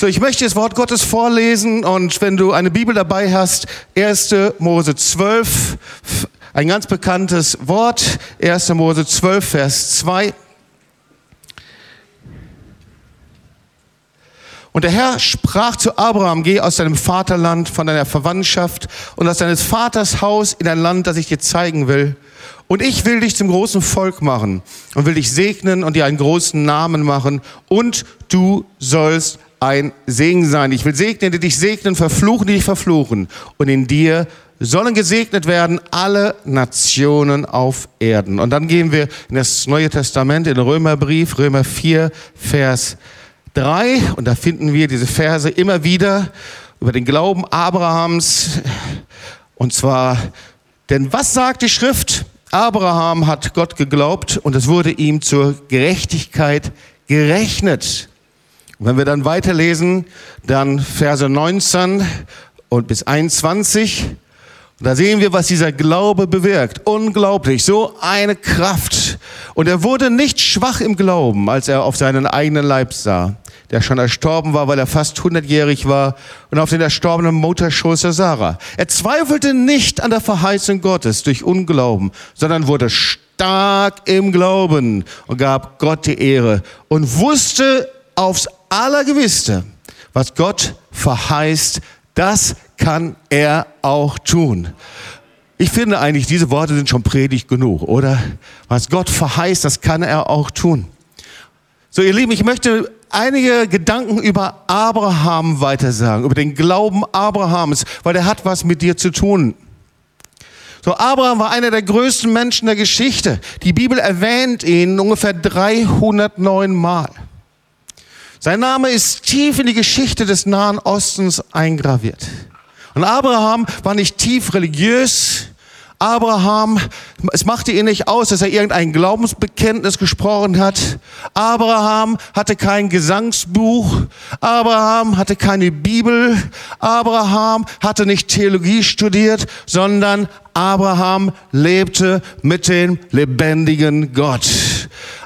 So, ich möchte das Wort Gottes vorlesen und wenn du eine Bibel dabei hast, 1. Mose 12, ein ganz bekanntes Wort, 1. Mose 12, Vers 2. Und der Herr sprach zu Abraham, geh aus deinem Vaterland, von deiner Verwandtschaft und aus deines Vaters Haus in ein Land, das ich dir zeigen will. Und ich will dich zum großen Volk machen und will dich segnen und dir einen großen Namen machen und du sollst ein Segen sein. Ich will segnen, die dich segnen, verfluchen, die dich verfluchen. Und in dir sollen gesegnet werden alle Nationen auf Erden. Und dann gehen wir in das Neue Testament, in den Römerbrief, Römer 4, Vers 3. Und da finden wir diese Verse immer wieder über den Glauben Abrahams. Und zwar, denn was sagt die Schrift? Abraham hat Gott geglaubt und es wurde ihm zur Gerechtigkeit gerechnet. Und wenn wir dann weiterlesen, dann Verse 19 und bis 21, und da sehen wir, was dieser Glaube bewirkt. Unglaublich, so eine Kraft. Und er wurde nicht schwach im Glauben, als er auf seinen eigenen Leib sah, der schon erstorben war, weil er fast hundertjährig war, und auf den erstorbenen Mutterschoß der Sarah. Er zweifelte nicht an der Verheißung Gottes durch Unglauben, sondern wurde stark im Glauben und gab Gott die Ehre und wusste aufs Allergewisse, was Gott verheißt, das kann er auch tun. Ich finde eigentlich, diese Worte sind schon predigt genug, oder? Was Gott verheißt, das kann er auch tun. So, ihr Lieben, ich möchte einige Gedanken über Abraham weitersagen, über den Glauben Abrahams, weil er hat was mit dir zu tun. So, Abraham war einer der größten Menschen der Geschichte. Die Bibel erwähnt ihn ungefähr 309 Mal. Sein Name ist tief in die Geschichte des Nahen Ostens eingraviert. Und Abraham war nicht tief religiös. Abraham, es machte ihn nicht aus, dass er irgendein Glaubensbekenntnis gesprochen hat. Abraham hatte kein Gesangsbuch. Abraham hatte keine Bibel. Abraham hatte nicht Theologie studiert, sondern Abraham lebte mit dem lebendigen Gott.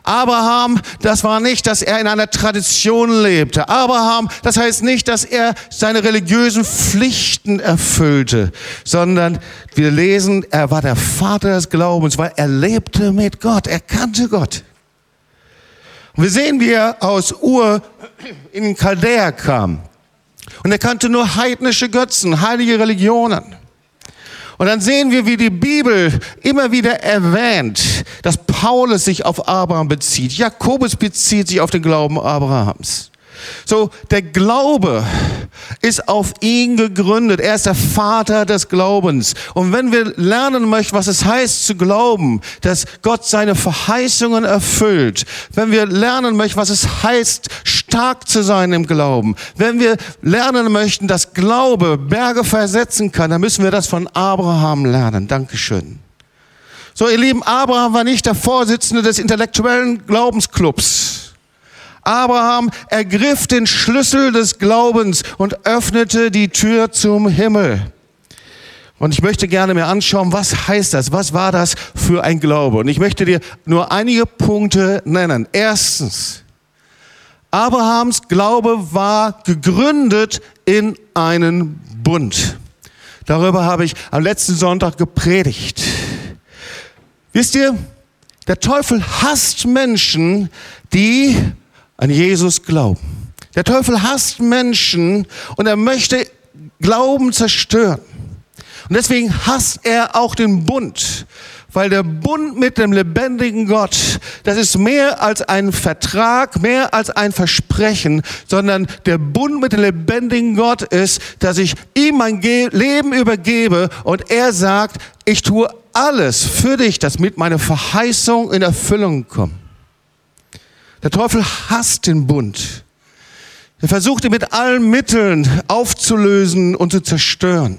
Abraham, das war nicht, dass er in einer Tradition lebte. Abraham, das heißt nicht, dass er seine religiösen Pflichten erfüllte, sondern wir lesen, er war der Vater des Glaubens, weil er lebte mit Gott, er kannte Gott. Und wir sehen, wie er aus Ur in den Chaldäer kam. Und er kannte nur heidnische Götzen, heilige Religionen. Und dann sehen wir, wie die Bibel immer wieder erwähnt, dass Paulus sich auf Abraham bezieht. Jakobus bezieht sich auf den Glauben Abrahams. So, der Glaube ist auf ihn gegründet. Er ist der Vater des Glaubens. Und wenn wir lernen möchten, was es heißt zu glauben, dass Gott seine Verheißungen erfüllt, wenn wir lernen möchten, was es heißt, stark zu sein im Glauben, wenn wir lernen möchten, dass Glaube Berge versetzen kann, dann müssen wir das von Abraham lernen. Dankeschön. So, ihr Lieben, Abraham war nicht der Vorsitzende des intellektuellen Glaubensclubs. Abraham ergriff den Schlüssel des Glaubens und öffnete die Tür zum Himmel. Und ich möchte gerne mir anschauen, was heißt das? Was war das für ein Glaube? Und ich möchte dir nur einige Punkte nennen. Erstens, Abrahams Glaube war gegründet in einen Bund. Darüber habe ich am letzten Sonntag gepredigt. Wisst ihr, der Teufel hasst Menschen, die an Jesus glauben. Der Teufel hasst Menschen und er möchte Glauben zerstören. Und deswegen hasst er auch den Bund, weil der Bund mit dem lebendigen Gott, das ist mehr als ein Vertrag, mehr als ein Versprechen, sondern der Bund mit dem lebendigen Gott ist, dass ich ihm mein Leben übergebe und er sagt, ich tue alles für dich, damit meine Verheißung in Erfüllung kommt. Der Teufel hasst den Bund. Er versucht ihn mit allen Mitteln aufzulösen und zu zerstören.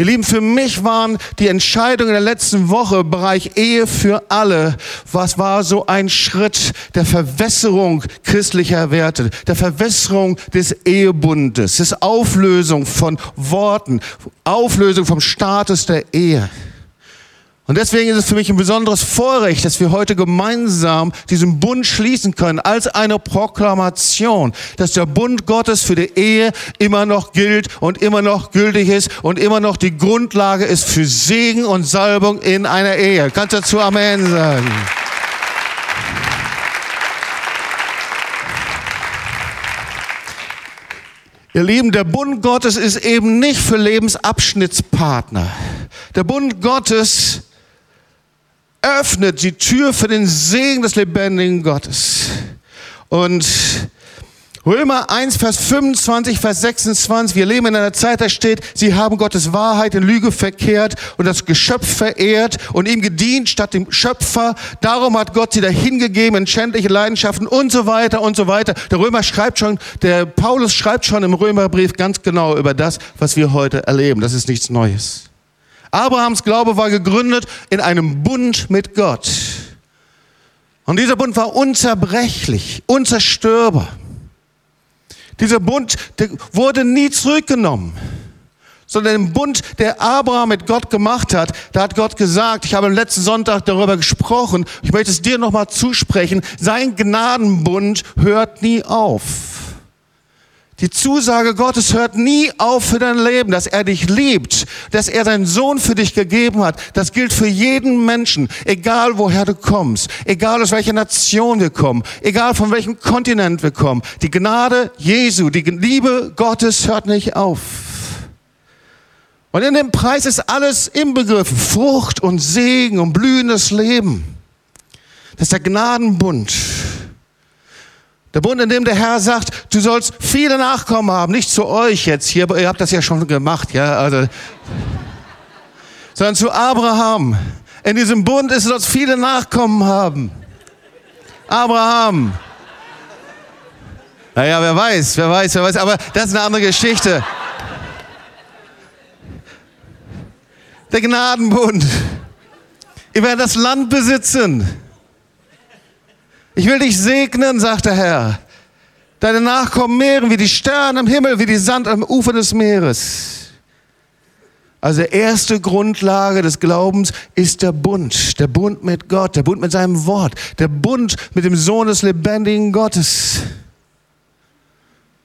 Ihr Lieben, für mich waren die Entscheidungen der letzten Woche Bereich Ehe für alle, was war so ein Schritt der Verwässerung christlicher Werte, der Verwässerung des Ehebundes, des Auflösung von Worten, Auflösung vom Status der Ehe. Und deswegen ist es für mich ein besonderes Vorrecht, dass wir heute gemeinsam diesen Bund schließen können als eine Proklamation, dass der Bund Gottes für die Ehe immer noch gilt und immer noch gültig ist und immer noch die Grundlage ist für Segen und Salbung in einer Ehe. Kannst du dazu Amen sagen? Ihr Lieben, der Bund Gottes ist eben nicht für Lebensabschnittspartner. Der Bund Gottes öffnet die Tür für den Segen des lebendigen Gottes. Und Römer 1, Vers 25, Vers 26. Wir leben in einer Zeit, da steht, sie haben Gottes Wahrheit in Lüge verkehrt und das Geschöpf verehrt und ihm gedient statt dem Schöpfer. Darum hat Gott sie dahingegeben in schändliche Leidenschaften und so weiter und so weiter. Der Römer schreibt schon, der Paulus schreibt schon im Römerbrief ganz genau über das, was wir heute erleben. Das ist nichts Neues. Abrahams Glaube war gegründet in einem Bund mit Gott. Und dieser Bund war unzerbrechlich, unzerstörbar. Dieser Bund wurde nie zurückgenommen, sondern im Bund, der Abraham mit Gott gemacht hat, da hat Gott gesagt, ich habe am letzten Sonntag darüber gesprochen, ich möchte es dir nochmal zusprechen, sein Gnadenbund hört nie auf. Die Zusage Gottes hört nie auf für dein Leben, dass er dich liebt, dass er seinen Sohn für dich gegeben hat. Das gilt für jeden Menschen, egal woher du kommst, egal aus welcher Nation wir kommen, egal von welchem Kontinent wir kommen. Die Gnade Jesu, die Liebe Gottes hört nicht auf. Und in dem Preis ist alles inbegriffen. Frucht und Segen und blühendes Leben. Das ist der Gnadenbund. Der Bund, in dem der Herr sagt, du sollst viele Nachkommen haben, nicht zu euch jetzt hier, ihr habt das ja schon gemacht, ja, also, sondern zu Abraham. In diesem Bund ist, du sollst viele Nachkommen haben. Abraham. Naja, wer weiß, wer weiß, wer weiß, aber das ist eine andere Geschichte. Der Gnadenbund. Ihr werdet das Land besitzen. Ich will dich segnen, sagt der Herr. Deine Nachkommen mehren wie die Sterne im Himmel, wie die Sand am Ufer des Meeres. Also erste Grundlage des Glaubens ist der Bund, der Bund mit Gott, der Bund mit seinem Wort, der Bund mit dem Sohn des lebendigen Gottes.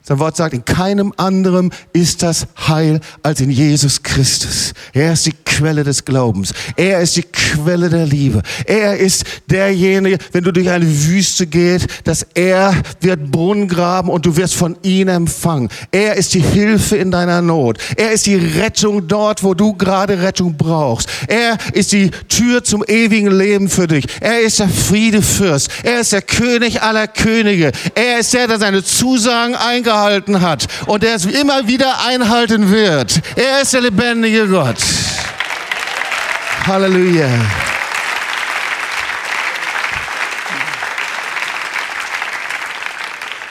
Sein Wort sagt, in keinem anderen ist das Heil als in Jesus Christus. Er ist die Quelle des Glaubens. Er ist die Quelle der Liebe. Er ist derjenige, wenn du durch eine Wüste gehst, dass er wird Brunnen graben und du wirst von ihm empfangen. Er ist die Hilfe in deiner Not. Er ist die Rettung dort, wo du gerade Rettung brauchst. Er ist die Tür zum ewigen Leben für dich. Er ist der Friedefürst. Er ist der König aller Könige. Er ist der, der seine Zusagen eingehalten hat und der es immer wieder einhalten wird. Er ist der lebendige Gott. Halleluja.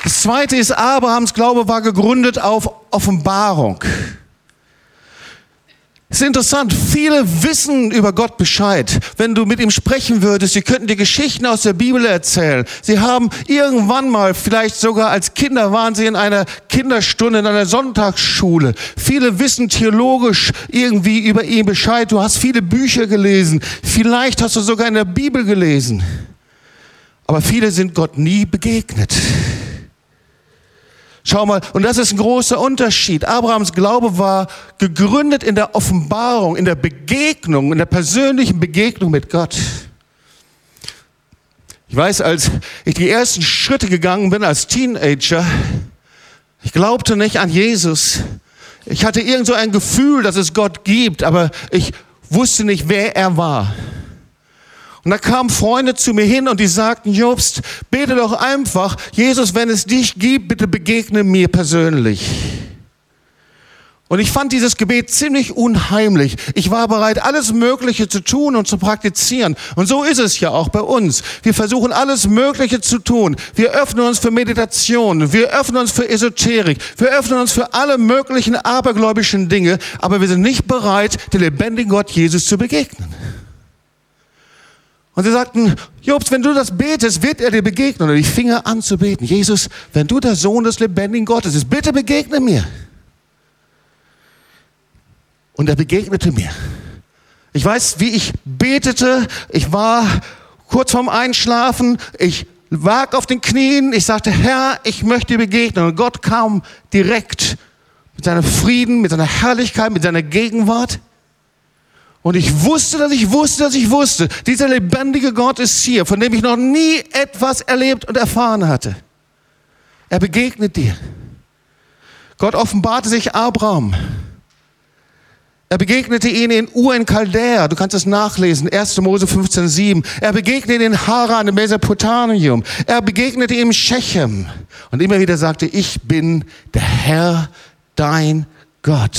Das zweite ist, Abrahams Glaube war gegründet auf Offenbarung. Es ist interessant, viele wissen über Gott Bescheid. Wenn du mit ihm sprechen würdest, sie könnten dir Geschichten aus der Bibel erzählen. Sie haben irgendwann mal, vielleicht sogar als Kinder waren sie in einer Kinderstunde, in einer Sonntagsschule. Viele wissen theologisch irgendwie über ihn Bescheid. Du hast viele Bücher gelesen. Vielleicht hast du sogar in der Bibel gelesen. Aber viele sind Gott nie begegnet. Schau mal, und das ist ein großer Unterschied. Abrahams Glaube war gegründet in der Offenbarung, in der Begegnung, in der persönlichen Begegnung mit Gott. Ich weiß, als ich die ersten Schritte gegangen bin als Teenager, ich glaubte nicht an Jesus. Ich hatte irgend so ein Gefühl, dass es Gott gibt, aber ich wusste nicht, wer er war. Und da kamen Freunde zu mir hin und die sagten, Jobst, bete doch einfach, Jesus, wenn es dich gibt, bitte begegne mir persönlich. Und ich fand dieses Gebet ziemlich unheimlich. Ich war bereit, alles Mögliche zu tun und zu praktizieren. Und so ist es ja auch bei uns. Wir versuchen alles Mögliche zu tun. Wir öffnen uns für Meditation. Wir öffnen uns für Esoterik. Wir öffnen uns für alle möglichen abergläubischen Dinge. Aber wir sind nicht bereit, dem lebendigen Gott Jesus zu begegnen. Und sie sagten, Jobs, wenn du das betest, wird er dir begegnen. Und ich fing an zu beten. Jesus, wenn du der Sohn des lebendigen Gottes bist, bitte begegne mir. Und er begegnete mir. Ich weiß, wie ich betete. Ich war kurz vorm Einschlafen. Ich lag auf den Knien. Ich sagte, Herr, ich möchte dir begegnen. Und Gott kam direkt mit seinem Frieden, mit seiner Herrlichkeit, mit seiner Gegenwart. Und ich wusste, dass ich wusste, dass ich wusste, dieser lebendige Gott ist hier, von dem ich noch nie etwas erlebt und erfahren hatte. Er begegnet dir. Gott offenbarte sich Abraham. Er begegnete ihn in Ur in Chaldea. Du kannst es nachlesen. 1. Mose 15,7. Er begegnete in Haran in Mesopotamium. Er begegnete ihm Shechem. Und immer wieder sagte, ich bin der Herr, dein Gott.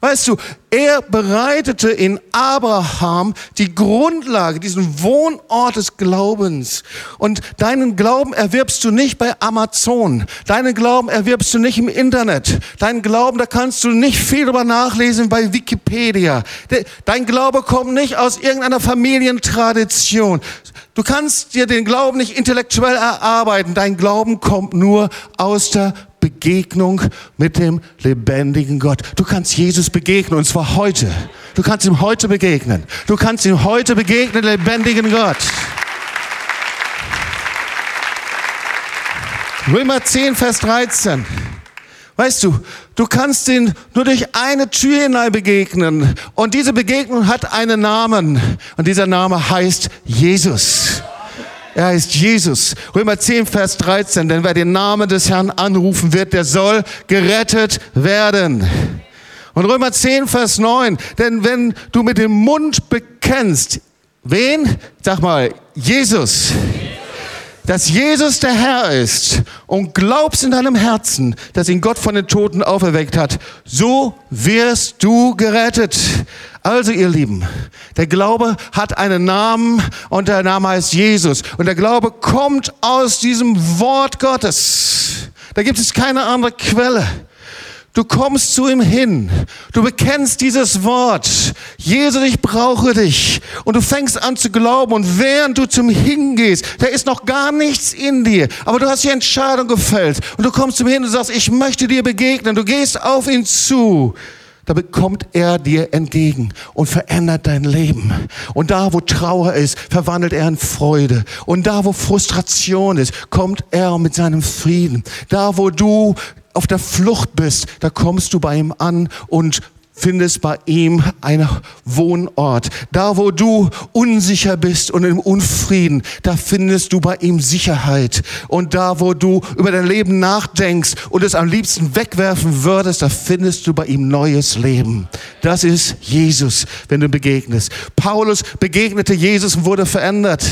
Weißt du, er bereitete in Abraham die Grundlage, diesen Wohnort des Glaubens. Und deinen Glauben erwirbst du nicht bei Amazon. Deinen Glauben erwirbst du nicht im Internet. Deinen Glauben, da kannst du nicht viel darüber nachlesen bei Wikipedia. Dein Glaube kommt nicht aus irgendeiner Familientradition. Du kannst dir den Glauben nicht intellektuell erarbeiten. Dein Glauben kommt nur aus der Begegnung mit dem lebendigen Gott. Du kannst Jesus begegnen und zwar heute. Du kannst ihm heute begegnen. Du kannst ihm heute begegnen, lebendigen Gott. Römer 10, Vers 13. Weißt du, du kannst ihn nur durch eine Tür hinein begegnen. Und diese Begegnung hat einen Namen. Und dieser Name heißt Jesus. Er heißt Jesus. Römer 10, Vers 13. Denn wer den Namen des Herrn anrufen wird, der soll gerettet werden. Und Römer 10, Vers 9. Denn wenn du mit dem Mund bekennst, wen? Sag mal, Jesus dass Jesus der Herr ist und glaubst in deinem Herzen, dass ihn Gott von den Toten auferweckt hat, so wirst du gerettet. Also ihr Lieben, der Glaube hat einen Namen und der Name heißt Jesus. Und der Glaube kommt aus diesem Wort Gottes. Da gibt es keine andere Quelle. Du kommst zu ihm hin. Du bekennst dieses Wort. Jesus, ich brauche dich. Und du fängst an zu glauben. Und während du zum Hingehst, da ist noch gar nichts in dir. Aber du hast die Entscheidung gefällt. Und du kommst zum Hin und sagst, ich möchte dir begegnen. Du gehst auf ihn zu. Da bekommt er dir entgegen und verändert dein Leben. Und da, wo Trauer ist, verwandelt er in Freude. Und da, wo Frustration ist, kommt er mit seinem Frieden. Da, wo du auf der Flucht bist, da kommst du bei ihm an und findest bei ihm einen Wohnort. Da, wo du unsicher bist und im Unfrieden, da findest du bei ihm Sicherheit. Und da, wo du über dein Leben nachdenkst und es am liebsten wegwerfen würdest, da findest du bei ihm neues Leben. Das ist Jesus, wenn du begegnest. Paulus begegnete Jesus und wurde verändert.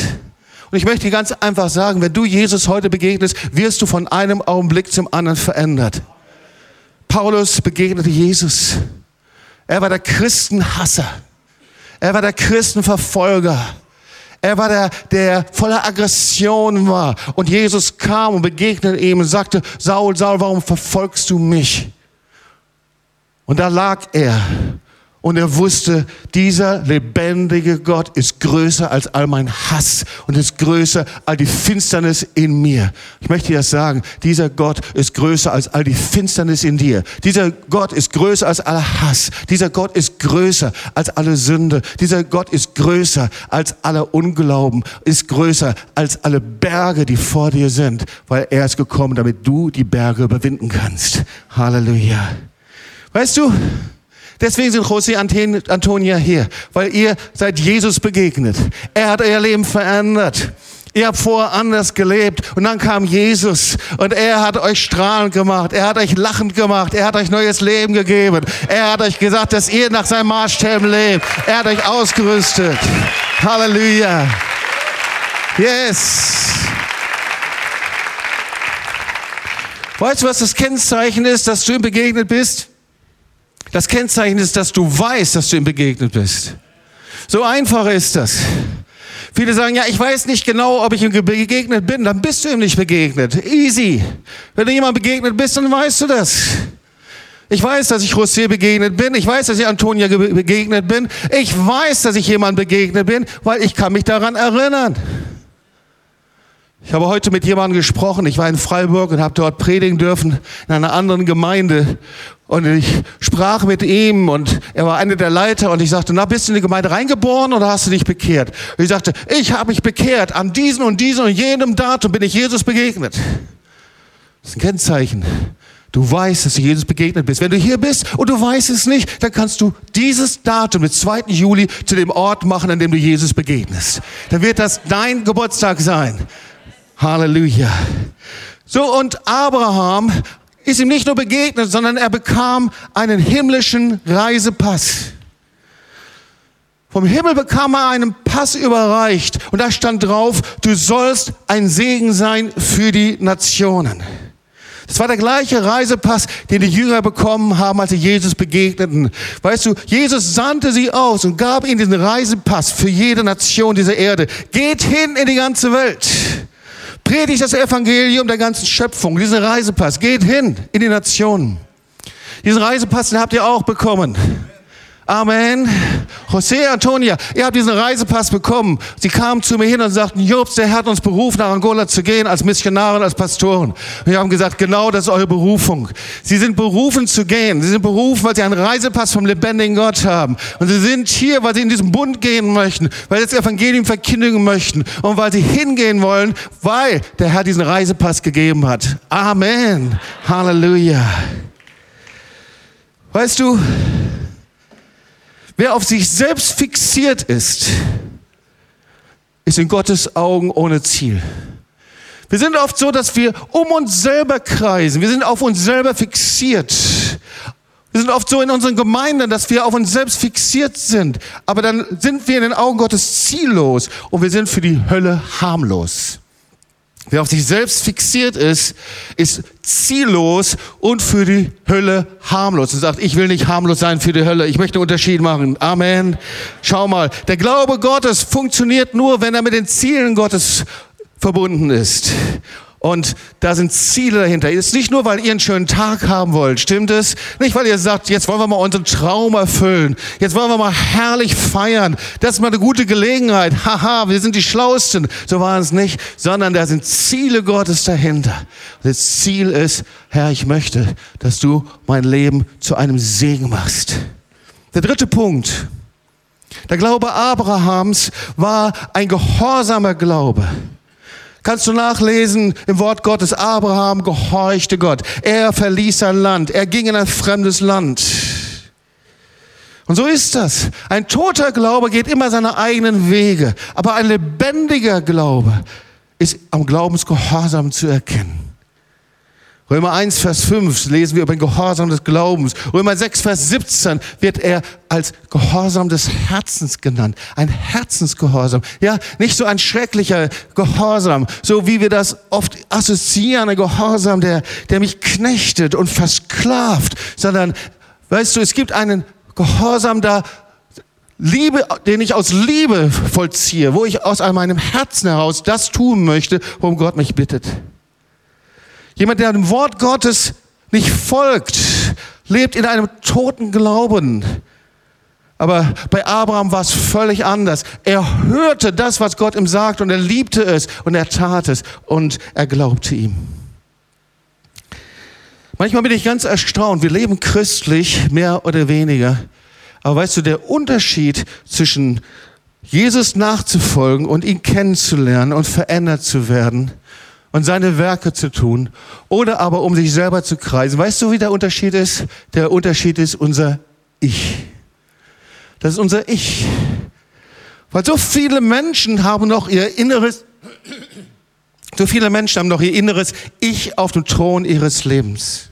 Und ich möchte ganz einfach sagen, wenn du Jesus heute begegnest, wirst du von einem Augenblick zum anderen verändert. Paulus begegnete Jesus. Er war der Christenhasser. Er war der Christenverfolger. Er war der, der voller Aggression war. Und Jesus kam und begegnete ihm und sagte, Saul, Saul, warum verfolgst du mich? Und da lag er und er wusste, dieser lebendige Gott ist größer als all mein Hass und ist größer als die Finsternis in mir. Ich möchte dir das sagen, dieser Gott ist größer als all die Finsternis in dir. Dieser Gott ist größer als aller Hass. Dieser Gott ist größer als alle Sünde. Dieser Gott ist größer als aller Unglauben, ist größer als alle Berge, die vor dir sind, weil er ist gekommen, damit du die Berge überwinden kannst. Halleluja. Weißt du, Deswegen sind José Antonia hier, weil ihr seid Jesus begegnet. Er hat euer Leben verändert. Ihr habt vorher anders gelebt und dann kam Jesus und er hat euch strahlend gemacht, er hat euch lachend gemacht, er hat euch neues Leben gegeben. Er hat euch gesagt, dass ihr nach seinem Maßstäben lebt. Er hat euch ausgerüstet. Halleluja. Yes. Weißt du, was das Kennzeichen ist, dass du ihm begegnet bist? Das Kennzeichen ist, dass du weißt, dass du ihm begegnet bist. So einfach ist das. Viele sagen, ja, ich weiß nicht genau, ob ich ihm begegnet bin. Dann bist du ihm nicht begegnet. Easy. Wenn du jemand begegnet bist, dann weißt du das. Ich weiß, dass ich José begegnet bin. Ich weiß, dass ich Antonia begegnet bin. Ich weiß, dass ich jemand begegnet bin, weil ich kann mich daran erinnern. Ich habe heute mit jemandem gesprochen. Ich war in Freiburg und habe dort predigen dürfen in einer anderen Gemeinde. Und ich sprach mit ihm und er war einer der Leiter und ich sagte, na, bist du in die Gemeinde reingeboren oder hast du dich bekehrt? Und ich sagte, ich habe mich bekehrt. An diesem und diesem und jenem Datum bin ich Jesus begegnet. Das ist ein Kennzeichen. Du weißt, dass du Jesus begegnet bist. Wenn du hier bist und du weißt es nicht, dann kannst du dieses Datum, den 2. Juli, zu dem Ort machen, an dem du Jesus begegnest. Dann wird das dein Geburtstag sein. Halleluja. So, und Abraham ist ihm nicht nur begegnet, sondern er bekam einen himmlischen Reisepass. Vom Himmel bekam er einen Pass überreicht und da stand drauf, du sollst ein Segen sein für die Nationen. Das war der gleiche Reisepass, den die Jünger bekommen haben, als sie Jesus begegneten. Weißt du, Jesus sandte sie aus und gab ihnen diesen Reisepass für jede Nation dieser Erde. Geht hin in die ganze Welt. Predigt das Evangelium der ganzen Schöpfung, diesen Reisepass. Geht hin in die Nationen. Diesen Reisepass, den habt ihr auch bekommen. Amen. José Antonia, ihr habt diesen Reisepass bekommen. Sie kamen zu mir hin und sagten, Jobs, der hat uns berufen, nach Angola zu gehen, als Missionare als Pastoren. Und wir haben gesagt, genau das ist eure Berufung. Sie sind berufen zu gehen. Sie sind berufen, weil sie einen Reisepass vom lebendigen Gott haben. Und sie sind hier, weil sie in diesen Bund gehen möchten, weil sie das Evangelium verkündigen möchten und weil sie hingehen wollen, weil der Herr diesen Reisepass gegeben hat. Amen. Halleluja. Weißt du, Wer auf sich selbst fixiert ist, ist in Gottes Augen ohne Ziel. Wir sind oft so, dass wir um uns selber kreisen. Wir sind auf uns selber fixiert. Wir sind oft so in unseren Gemeinden, dass wir auf uns selbst fixiert sind. Aber dann sind wir in den Augen Gottes ziellos und wir sind für die Hölle harmlos. Wer auf sich selbst fixiert ist, ist ziellos und für die Hölle harmlos. Und sagt, ich will nicht harmlos sein für die Hölle. Ich möchte einen Unterschied machen. Amen. Schau mal, der Glaube Gottes funktioniert nur, wenn er mit den Zielen Gottes verbunden ist. Und da sind Ziele dahinter. Ist nicht nur, weil ihr einen schönen Tag haben wollt, stimmt es? Nicht, weil ihr sagt, jetzt wollen wir mal unseren Traum erfüllen. Jetzt wollen wir mal herrlich feiern. Das ist mal eine gute Gelegenheit. Haha, wir sind die Schlausten. So war es nicht. Sondern da sind Ziele Gottes dahinter. Das Ziel ist, Herr, ich möchte, dass du mein Leben zu einem Segen machst. Der dritte Punkt. Der Glaube Abrahams war ein gehorsamer Glaube. Kannst du nachlesen im Wort Gottes, Abraham gehorchte Gott. Er verließ sein Land. Er ging in ein fremdes Land. Und so ist das. Ein toter Glaube geht immer seine eigenen Wege. Aber ein lebendiger Glaube ist am Glaubensgehorsam zu erkennen. Römer 1, Vers 5 lesen wir über den Gehorsam des Glaubens. Römer 6, Vers 17 wird er als Gehorsam des Herzens genannt. Ein Herzensgehorsam. Ja, nicht so ein schrecklicher Gehorsam, so wie wir das oft assoziieren, ein Gehorsam, der, der mich knechtet und versklavt, sondern, weißt du, es gibt einen Gehorsam da, Liebe, den ich aus Liebe vollziehe, wo ich aus meinem Herzen heraus das tun möchte, worum Gott mich bittet. Jemand, der dem Wort Gottes nicht folgt, lebt in einem toten Glauben. Aber bei Abraham war es völlig anders. Er hörte das, was Gott ihm sagt und er liebte es und er tat es und er glaubte ihm. Manchmal bin ich ganz erstaunt. Wir leben christlich, mehr oder weniger. Aber weißt du, der Unterschied zwischen Jesus nachzufolgen und ihn kennenzulernen und verändert zu werden, und seine Werke zu tun oder aber um sich selber zu kreisen. Weißt du, wie der Unterschied ist? Der Unterschied ist unser Ich. Das ist unser Ich. Weil so viele Menschen haben noch ihr inneres, so viele Menschen haben noch ihr inneres Ich auf dem Thron ihres Lebens.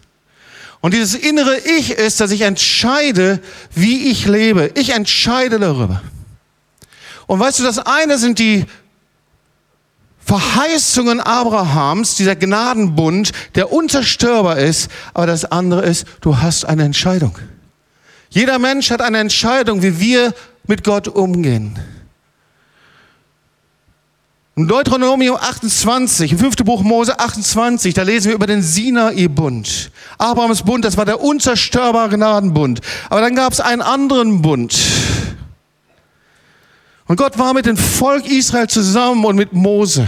Und dieses innere Ich ist, dass ich entscheide, wie ich lebe. Ich entscheide darüber. Und weißt du, das eine sind die Verheißungen Abrahams, dieser Gnadenbund, der unzerstörbar ist, aber das andere ist, du hast eine Entscheidung. Jeder Mensch hat eine Entscheidung, wie wir mit Gott umgehen. In Deuteronomium 28, im fünften Buch Mose 28, da lesen wir über den Sinai-Bund. Abrahams Bund, das war der unzerstörbare Gnadenbund. Aber dann gab es einen anderen Bund. Und Gott war mit dem Volk Israel zusammen und mit Mose.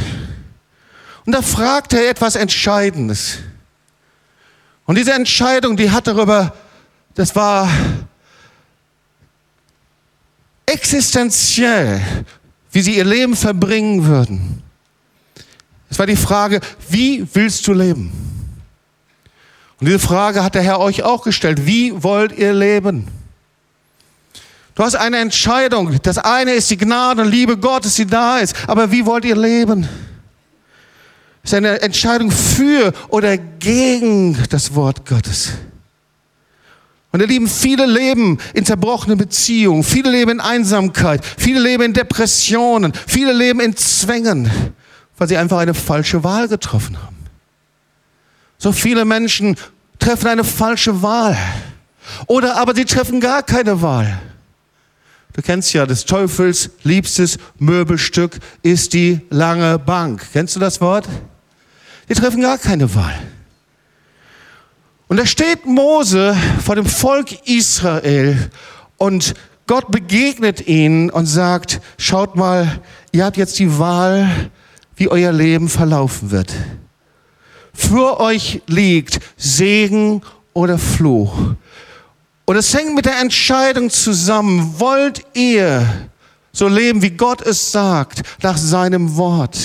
Und da fragt er etwas Entscheidendes. Und diese Entscheidung, die hat darüber, das war existenziell, wie sie ihr Leben verbringen würden. Es war die Frage, wie willst du leben? Und diese Frage hat der Herr euch auch gestellt. Wie wollt ihr leben? Du hast eine Entscheidung. Das eine ist die Gnade und Liebe Gottes, die da ist. Aber wie wollt ihr leben? Es ist eine Entscheidung für oder gegen das Wort Gottes. Und ihr Lieben, viele leben in zerbrochenen Beziehungen, viele leben in Einsamkeit, viele leben in Depressionen, viele leben in Zwängen, weil sie einfach eine falsche Wahl getroffen haben. So viele Menschen treffen eine falsche Wahl. Oder aber sie treffen gar keine Wahl. Du kennst ja, des Teufels liebstes Möbelstück ist die lange Bank. Kennst du das Wort? Die treffen gar keine Wahl. Und da steht Mose vor dem Volk Israel und Gott begegnet ihnen und sagt, schaut mal, ihr habt jetzt die Wahl, wie euer Leben verlaufen wird. Für euch liegt Segen oder Fluch. Und es hängt mit der Entscheidung zusammen, wollt ihr so leben, wie Gott es sagt, nach seinem Wort?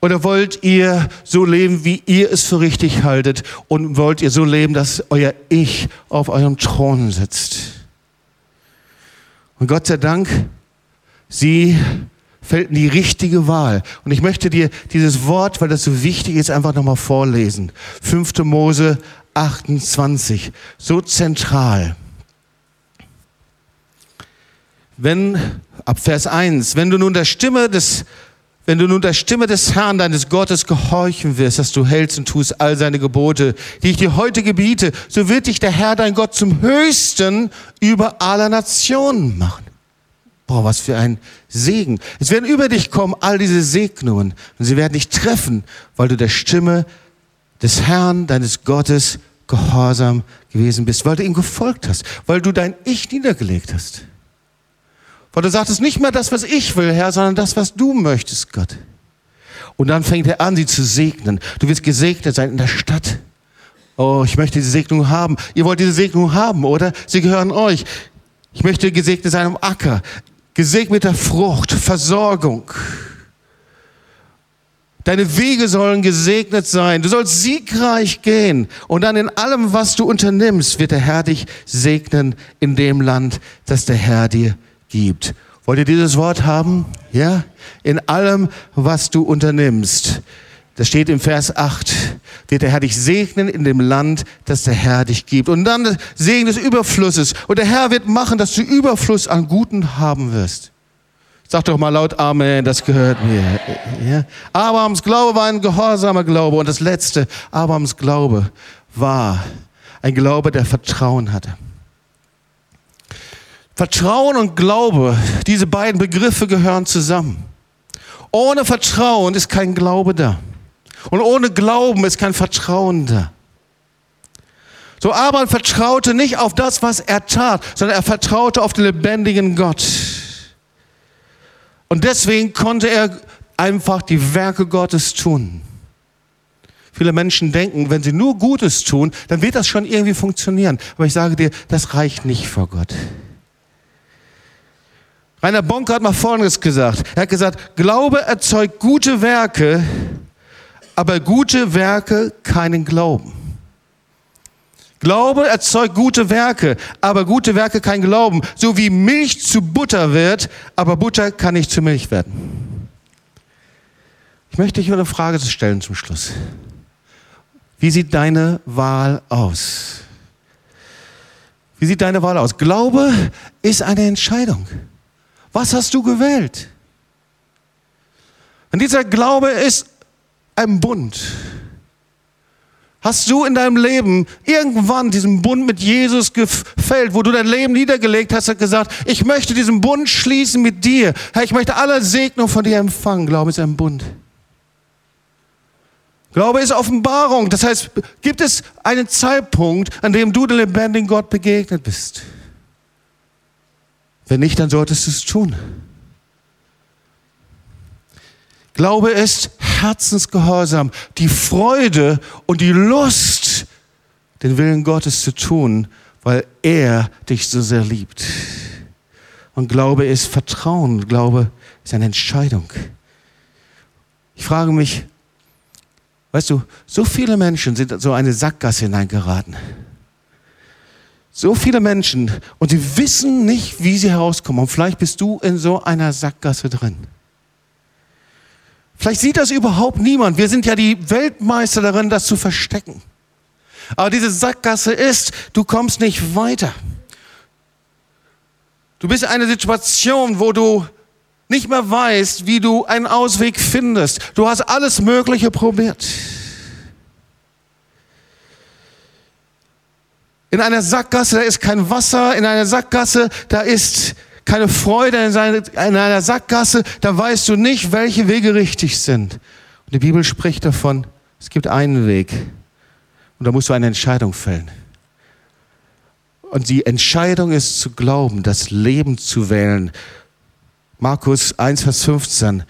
Oder wollt ihr so leben, wie ihr es für richtig haltet? Und wollt ihr so leben, dass euer Ich auf eurem Thron sitzt? Und Gott sei Dank, sie fällt die richtige Wahl. Und ich möchte dir dieses Wort, weil das so wichtig ist, einfach nochmal vorlesen. 5. Mose 28. So zentral. Wenn, ab Vers 1, wenn du nun der Stimme des wenn du nun der Stimme des Herrn, deines Gottes, gehorchen wirst, dass du hältst und tust all seine Gebote, die ich dir heute gebiete, so wird dich der Herr, dein Gott, zum Höchsten über aller Nationen machen. Boah, was für ein Segen. Es werden über dich kommen all diese Segnungen und sie werden dich treffen, weil du der Stimme des Herrn, deines Gottes, gehorsam gewesen bist, weil du ihm gefolgt hast, weil du dein Ich niedergelegt hast. Weil du sagtest nicht mehr das, was ich will, Herr, sondern das, was du möchtest, Gott. Und dann fängt er an, sie zu segnen. Du wirst gesegnet sein in der Stadt. Oh, ich möchte diese Segnung haben. Ihr wollt diese Segnung haben, oder? Sie gehören euch. Ich möchte gesegnet sein am Acker. Gesegnet mit der Frucht, Versorgung. Deine Wege sollen gesegnet sein. Du sollst siegreich gehen. Und dann in allem, was du unternimmst, wird der Herr dich segnen in dem Land, das der Herr dir gibt. Wollt ihr dieses Wort haben? Ja? In allem, was du unternimmst. Das steht im Vers 8. Wird der Herr dich segnen in dem Land, das der Herr dich gibt. Und dann Segen des Überflusses. Und der Herr wird machen, dass du Überfluss an Guten haben wirst. Sag doch mal laut Amen, das gehört mir. Ja? Abrahams Glaube war ein gehorsamer Glaube. Und das letzte, Abrahams Glaube war ein Glaube, der Vertrauen hatte. Vertrauen und Glaube, diese beiden Begriffe gehören zusammen. Ohne Vertrauen ist kein Glaube da. Und ohne Glauben ist kein Vertrauen da. So Abraham vertraute nicht auf das, was er tat, sondern er vertraute auf den lebendigen Gott. Und deswegen konnte er einfach die Werke Gottes tun. Viele Menschen denken, wenn sie nur Gutes tun, dann wird das schon irgendwie funktionieren. Aber ich sage dir, das reicht nicht vor Gott. Rainer Bonke hat mal Folgendes gesagt. Er hat gesagt, Glaube erzeugt gute Werke, aber gute Werke keinen Glauben. Glaube erzeugt gute Werke, aber gute Werke kein Glauben. So wie Milch zu Butter wird, aber Butter kann nicht zu Milch werden. Ich möchte dich eine Frage stellen zum Schluss. Wie sieht deine Wahl aus? Wie sieht deine Wahl aus? Glaube ist eine Entscheidung. Was hast du gewählt? Und dieser Glaube ist ein Bund. Hast du in deinem Leben irgendwann diesen Bund mit Jesus gefällt, wo du dein Leben niedergelegt hast und gesagt, ich möchte diesen Bund schließen mit dir. Herr, ich möchte alle Segnung von dir empfangen. Glaube ist ein Bund. Glaube ist Offenbarung. Das heißt, gibt es einen Zeitpunkt, an dem du dem lebendigen Gott begegnet bist? Wenn nicht, dann solltest du es tun. Glaube ist Herzensgehorsam, die Freude und die Lust, den Willen Gottes zu tun, weil er dich so sehr liebt. Und Glaube ist Vertrauen, Glaube ist eine Entscheidung. Ich frage mich, weißt du, so viele Menschen sind in so eine Sackgasse hineingeraten. So viele Menschen und sie wissen nicht, wie sie herauskommen. Und vielleicht bist du in so einer Sackgasse drin. Vielleicht sieht das überhaupt niemand. Wir sind ja die Weltmeister darin, das zu verstecken. Aber diese Sackgasse ist, du kommst nicht weiter. Du bist in einer Situation, wo du nicht mehr weißt, wie du einen Ausweg findest. Du hast alles Mögliche probiert. In einer Sackgasse, da ist kein Wasser. In einer Sackgasse, da ist keine Freude. In einer Sackgasse, da weißt du nicht, welche Wege richtig sind. Und die Bibel spricht davon, es gibt einen Weg. Und da musst du eine Entscheidung fällen. Und die Entscheidung ist zu glauben, das Leben zu wählen. Markus 1, Vers 15.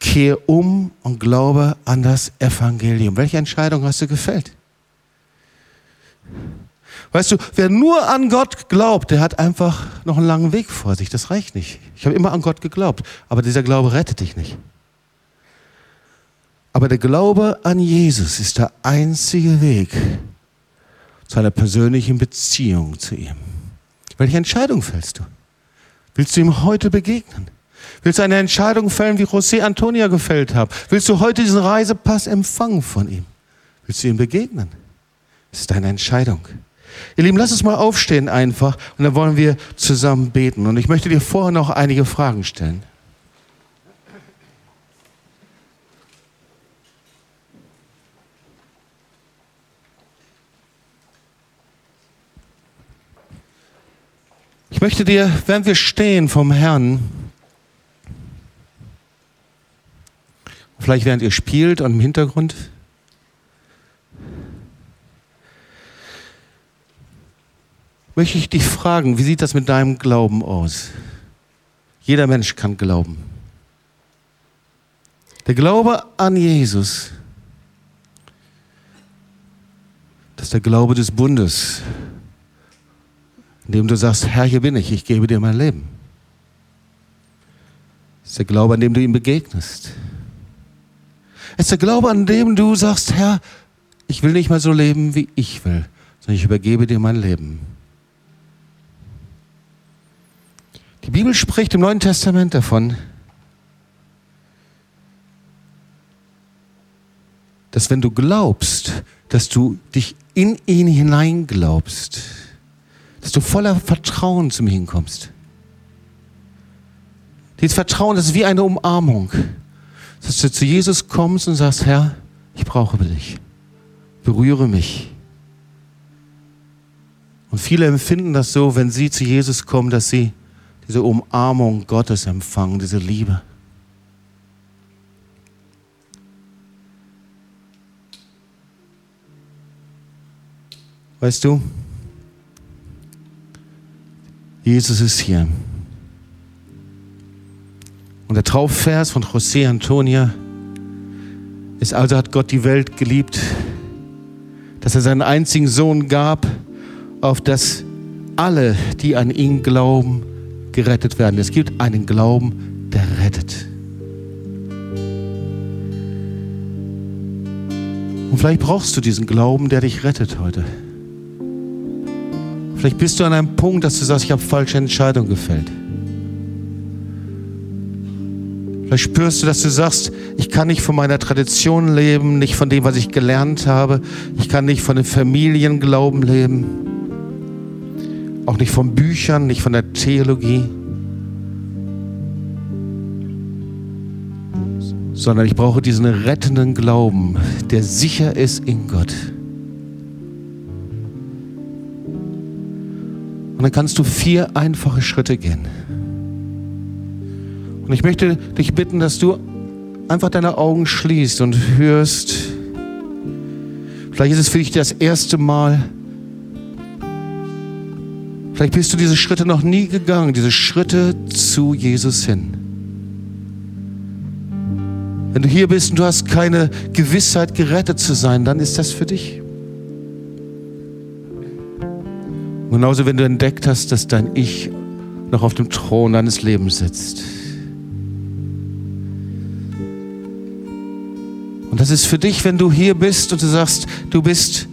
Kehr um und glaube an das Evangelium. Welche Entscheidung hast du gefällt? Weißt du, wer nur an Gott glaubt, der hat einfach noch einen langen Weg vor sich. Das reicht nicht. Ich habe immer an Gott geglaubt, aber dieser Glaube rettet dich nicht. Aber der Glaube an Jesus ist der einzige Weg zu einer persönlichen Beziehung zu ihm. Welche Entscheidung fällst du? Willst du ihm heute begegnen? Willst du eine Entscheidung fällen, wie José Antonia gefällt hat? Willst du heute diesen Reisepass empfangen von ihm? Willst du ihm begegnen? Das ist deine Entscheidung. Ihr Lieben, lass uns mal aufstehen einfach und dann wollen wir zusammen beten. Und ich möchte dir vorher noch einige Fragen stellen. Ich möchte dir, während wir stehen vom Herrn, vielleicht während ihr spielt und im Hintergrund, möchte ich dich fragen, wie sieht das mit deinem Glauben aus? Jeder Mensch kann glauben. Der Glaube an Jesus, das ist der Glaube des Bundes, in dem du sagst, Herr, hier bin ich, ich gebe dir mein Leben. Das ist der Glaube, an dem du ihm begegnest. Es ist der Glaube, an dem du sagst, Herr, ich will nicht mehr so leben, wie ich will, sondern ich übergebe dir mein Leben. Die Bibel spricht im Neuen Testament davon, dass wenn du glaubst, dass du dich in ihn hineinglaubst, dass du voller Vertrauen zu mir hinkommst. Dieses Vertrauen, das ist wie eine Umarmung. Dass du zu Jesus kommst und sagst, Herr, ich brauche dich. Berühre mich. Und viele empfinden das so, wenn sie zu Jesus kommen, dass sie diese Umarmung Gottes empfangen, diese Liebe. Weißt du, Jesus ist hier. Und der Traufvers von José Antonia ist also hat Gott die Welt geliebt, dass er seinen einzigen Sohn gab, auf das alle, die an ihn glauben, gerettet werden. Es gibt einen Glauben, der rettet. Und vielleicht brauchst du diesen Glauben, der dich rettet heute. Vielleicht bist du an einem Punkt, dass du sagst, ich habe falsche Entscheidungen gefällt. Vielleicht spürst du, dass du sagst, ich kann nicht von meiner Tradition leben, nicht von dem, was ich gelernt habe. Ich kann nicht von dem Familienglauben leben. Auch nicht von Büchern, nicht von der Theologie. Sondern ich brauche diesen rettenden Glauben, der sicher ist in Gott. Und dann kannst du vier einfache Schritte gehen. Und ich möchte dich bitten, dass du einfach deine Augen schließt und hörst. Vielleicht ist es für dich das erste Mal, Vielleicht bist du diese Schritte noch nie gegangen, diese Schritte zu Jesus hin. Wenn du hier bist und du hast keine Gewissheit, gerettet zu sein, dann ist das für dich. Genauso, wenn du entdeckt hast, dass dein Ich noch auf dem Thron deines Lebens sitzt. Und das ist für dich, wenn du hier bist und du sagst, du bist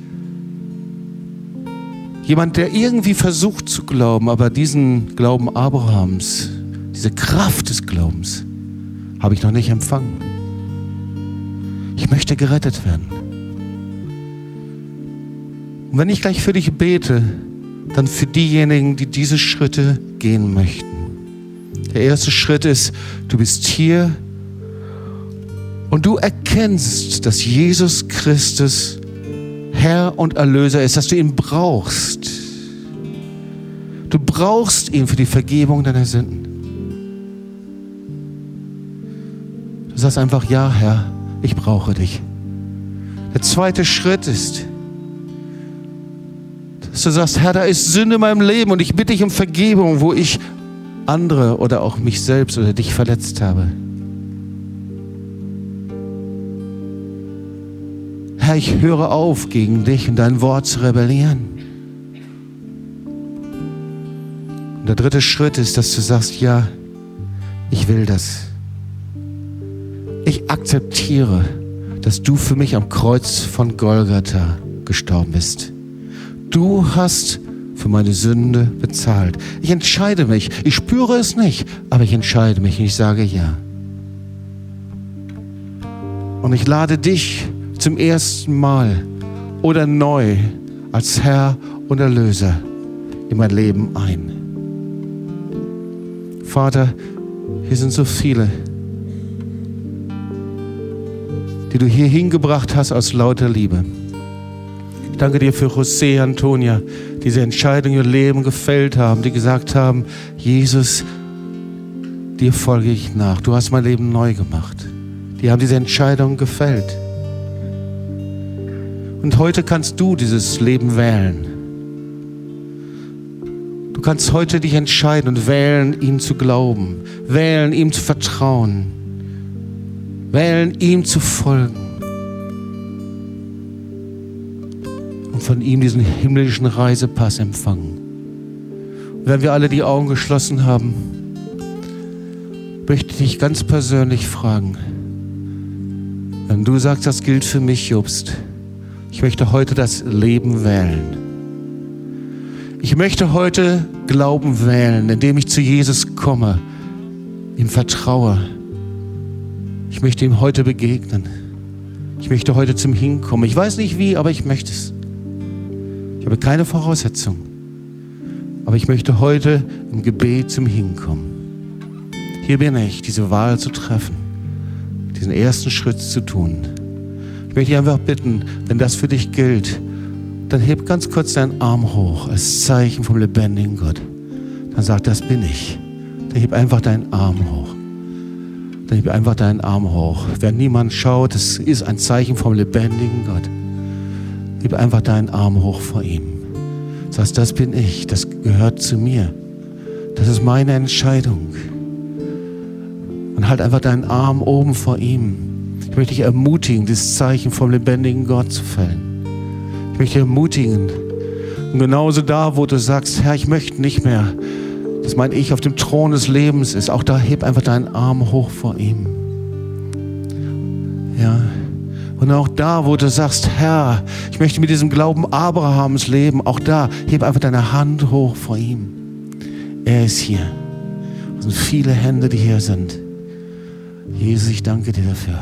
jemand, der irgendwie versucht zu glauben, aber diesen Glauben Abrahams, diese Kraft des Glaubens, habe ich noch nicht empfangen. Ich möchte gerettet werden. Und wenn ich gleich für dich bete, dann für diejenigen, die diese Schritte gehen möchten. Der erste Schritt ist, du bist hier und du erkennst, dass Jesus Christus Herr und Erlöser ist, dass du ihn brauchst. Du brauchst ihn für die Vergebung deiner Sünden. Du sagst einfach, ja, Herr, ich brauche dich. Der zweite Schritt ist, dass du sagst, Herr, da ist Sünde in meinem Leben und ich bitte dich um Vergebung, wo ich andere oder auch mich selbst oder dich verletzt habe. Herr, ich höre auf, gegen dich und dein Wort zu rebellieren. Und der dritte Schritt ist, dass du sagst, ja, ich will das. Ich akzeptiere, dass du für mich am Kreuz von Golgatha gestorben bist. Du hast für meine Sünde bezahlt. Ich entscheide mich. Ich spüre es nicht, aber ich entscheide mich und ich sage ja. Und ich lade dich zum ersten Mal oder neu als Herr und Erlöser in mein Leben ein. Vater, hier sind so viele, die du hier hingebracht hast aus lauter Liebe. Ich danke dir für José Antonia, die diese Entscheidung ihr Leben gefällt haben, die gesagt haben, Jesus, dir folge ich nach. Du hast mein Leben neu gemacht. Die haben diese Entscheidung gefällt. Und heute kannst du dieses Leben wählen. Du kannst heute dich entscheiden und wählen, ihm zu glauben, wählen, ihm zu vertrauen, wählen, ihm zu folgen. von ihm diesen himmlischen Reisepass empfangen. Und wenn wir alle die Augen geschlossen haben, möchte ich dich ganz persönlich fragen, wenn du sagst, das gilt für mich, Jobst, ich möchte heute das Leben wählen. Ich möchte heute Glauben wählen, indem ich zu Jesus komme, ihm vertraue. Ich möchte ihm heute begegnen. Ich möchte heute zum Hinkommen. Ich weiß nicht wie, aber ich möchte es habe keine Voraussetzung. Aber ich möchte heute im Gebet zum Hinkommen. Hier bin ich, diese Wahl zu treffen, diesen ersten Schritt zu tun. Ich möchte dich einfach bitten, wenn das für dich gilt, dann heb ganz kurz deinen Arm hoch als Zeichen vom lebendigen Gott. Dann sag, das bin ich. Dann heb einfach deinen Arm hoch. Dann heb einfach deinen Arm hoch. Wenn niemand schaut, das ist ein Zeichen vom lebendigen Gott. Gib einfach deinen Arm hoch vor ihm. Sagst, das bin ich, das gehört zu mir. Das ist meine Entscheidung. Und halt einfach deinen Arm oben vor ihm. Ich möchte dich ermutigen, dieses Zeichen vom lebendigen Gott zu fällen. Ich möchte dich ermutigen. Und genauso da, wo du sagst, Herr, ich möchte nicht mehr, dass mein Ich auf dem Thron des Lebens ist. Auch da heb einfach deinen Arm hoch vor ihm. Ja. Und auch da, wo du sagst, Herr, ich möchte mit diesem Glauben Abrahams leben, auch da, heb einfach deine Hand hoch vor ihm. Er ist hier. Es sind viele Hände, die hier sind. Jesus, ich danke dir dafür.